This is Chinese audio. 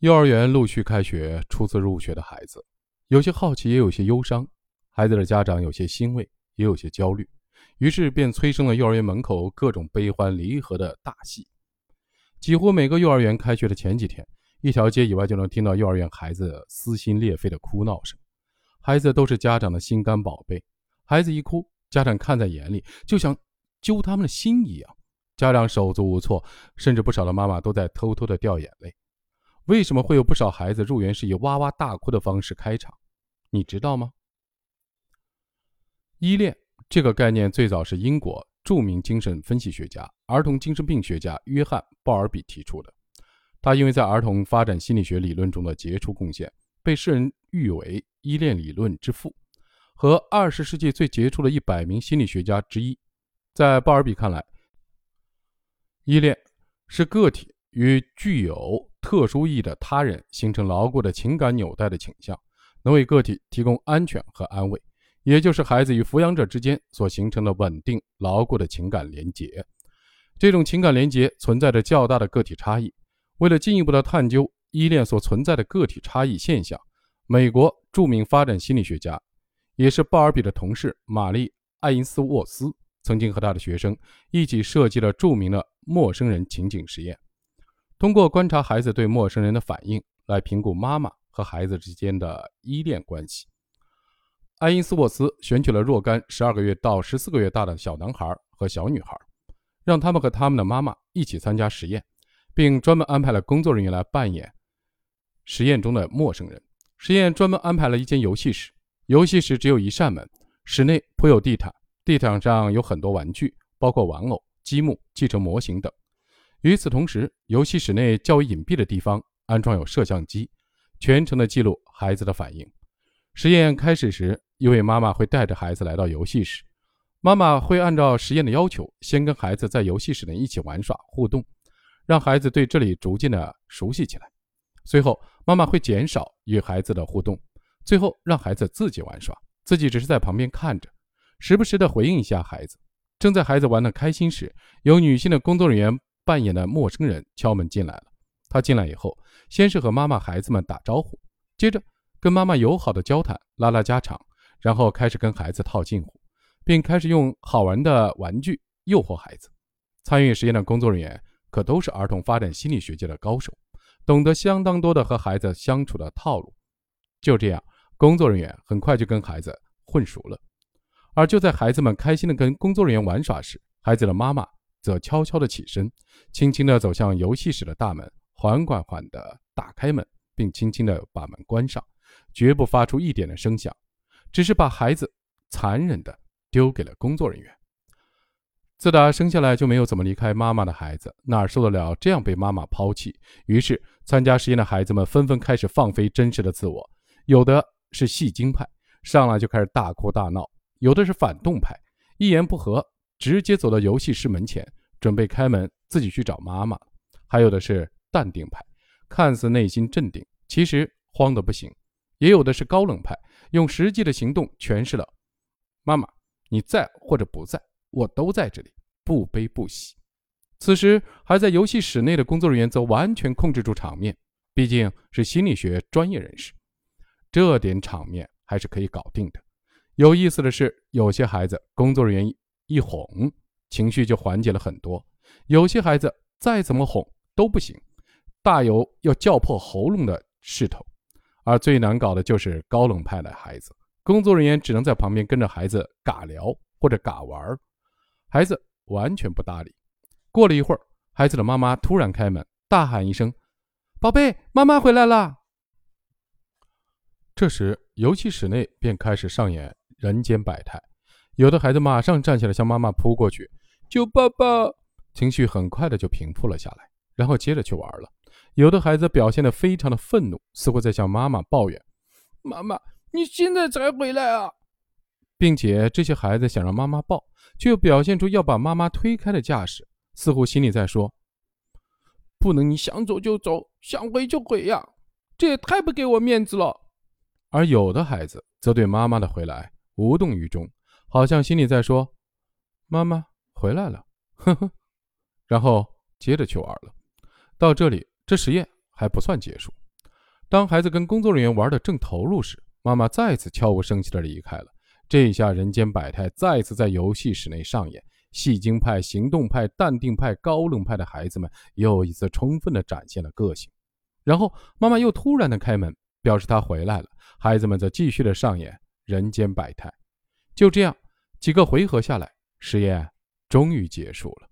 幼儿园陆续开学，初次入学的孩子，有些好奇，也有些忧伤。孩子的家长有些欣慰，也有些焦虑，于是便催生了幼儿园门口各种悲欢离合的大戏。几乎每个幼儿园开学的前几天，一条街以外就能听到幼儿园孩子撕心裂肺的哭闹声。孩子都是家长的心肝宝贝，孩子一哭，家长看在眼里，就像揪他们的心一样。家长手足无措，甚至不少的妈妈都在偷偷的掉眼泪。为什么会有不少孩子入园是以哇哇大哭的方式开场？你知道吗？依恋这个概念最早是英国著名精神分析学家、儿童精神病学家约翰·鲍尔比提出的。他因为在儿童发展心理学理论中的杰出贡献，被世人誉为依恋理论之父和二十世纪最杰出的一百名心理学家之一。在鲍尔比看来，依恋是个体与具有特殊意义的他人形成牢固的情感纽带的倾向，能为个体提供安全和安慰，也就是孩子与抚养者之间所形成的稳定牢固的情感连结。这种情感连结存在着较大的个体差异。为了进一步的探究依恋所存在的个体差异现象，美国著名发展心理学家，也是鲍尔比的同事玛丽·爱因斯沃斯，曾经和他的学生一起设计了著名的陌生人情景实验。通过观察孩子对陌生人的反应来评估妈妈和孩子之间的依恋关系。爱因斯沃斯选取了若干十二个月到十四个月大的小男孩和小女孩，让他们和他们的妈妈一起参加实验，并专门安排了工作人员来扮演实验中的陌生人。实验专门安排了一间游戏室，游戏室只有一扇门，室内铺有地毯，地毯上有很多玩具，包括玩偶、积木、汽车模型等。与此同时，游戏室内较为隐蔽的地方安装有摄像机，全程的记录孩子的反应。实验开始时，一位妈妈会带着孩子来到游戏室，妈妈会按照实验的要求，先跟孩子在游戏室内一起玩耍互动，让孩子对这里逐渐的熟悉起来。随后，妈妈会减少与孩子的互动，最后让孩子自己玩耍，自己只是在旁边看着，时不时的回应一下孩子。正在孩子玩得开心时，有女性的工作人员。扮演的陌生人敲门进来了。他进来以后，先是和妈妈、孩子们打招呼，接着跟妈妈友好的交谈，拉拉家常，然后开始跟孩子套近乎，并开始用好玩的玩具诱惑孩子。参与实验的工作人员可都是儿童发展心理学界的高手，懂得相当多的和孩子相处的套路。就这样，工作人员很快就跟孩子混熟了。而就在孩子们开心的跟工作人员玩耍时，孩子的妈妈。则悄悄地起身，轻轻地走向游戏室的大门，缓缓缓地打开门，并轻轻地把门关上，绝不发出一点的声响，只是把孩子残忍地丢给了工作人员。自打生下来就没有怎么离开妈妈的孩子，哪受得了这样被妈妈抛弃？于是，参加实验的孩子们纷纷开始放飞真实的自我，有的是戏精派，上来就开始大哭大闹；有的是反动派，一言不合。直接走到游戏室门前，准备开门自己去找妈妈。还有的是淡定派，看似内心镇定，其实慌得不行；也有的是高冷派，用实际的行动诠释了“妈妈，你在或者不在，我都在这里，不悲不喜。”此时还在游戏室内的工作人员则完全控制住场面，毕竟是心理学专业人士，这点场面还是可以搞定的。有意思的是，有些孩子工作人员。一哄，情绪就缓解了很多。有些孩子再怎么哄都不行，大有要叫破喉咙的势头。而最难搞的就是高冷派的孩子，工作人员只能在旁边跟着孩子尬聊或者尬玩，孩子完全不搭理。过了一会儿，孩子的妈妈突然开门，大喊一声：“宝贝，妈妈回来了！”这时，游戏室内便开始上演人间百态。有的孩子马上站起来向妈妈扑过去，救爸爸！情绪很快的就平复了下来，然后接着去玩了。有的孩子表现的非常的愤怒，似乎在向妈妈抱怨：“妈妈，你现在才回来啊！”并且这些孩子想让妈妈抱，却又表现出要把妈妈推开的架势，似乎心里在说：“不能你想走就走，想回就回呀，这也太不给我面子了。”而有的孩子则对妈妈的回来无动于衷。好像心里在说：“妈妈回来了。”呵呵，然后接着去玩了。到这里，这实验还不算结束，当孩子跟工作人员玩的正投入时，妈妈再次悄无声息地离开了。这下人间百态再次在游戏室内上演，戏精派、行动派、淡定派、高冷派的孩子们又一次充分地展现了个性。然后妈妈又突然的开门，表示她回来了。孩子们则继续的上演人间百态。就这样，几个回合下来，实验终于结束了。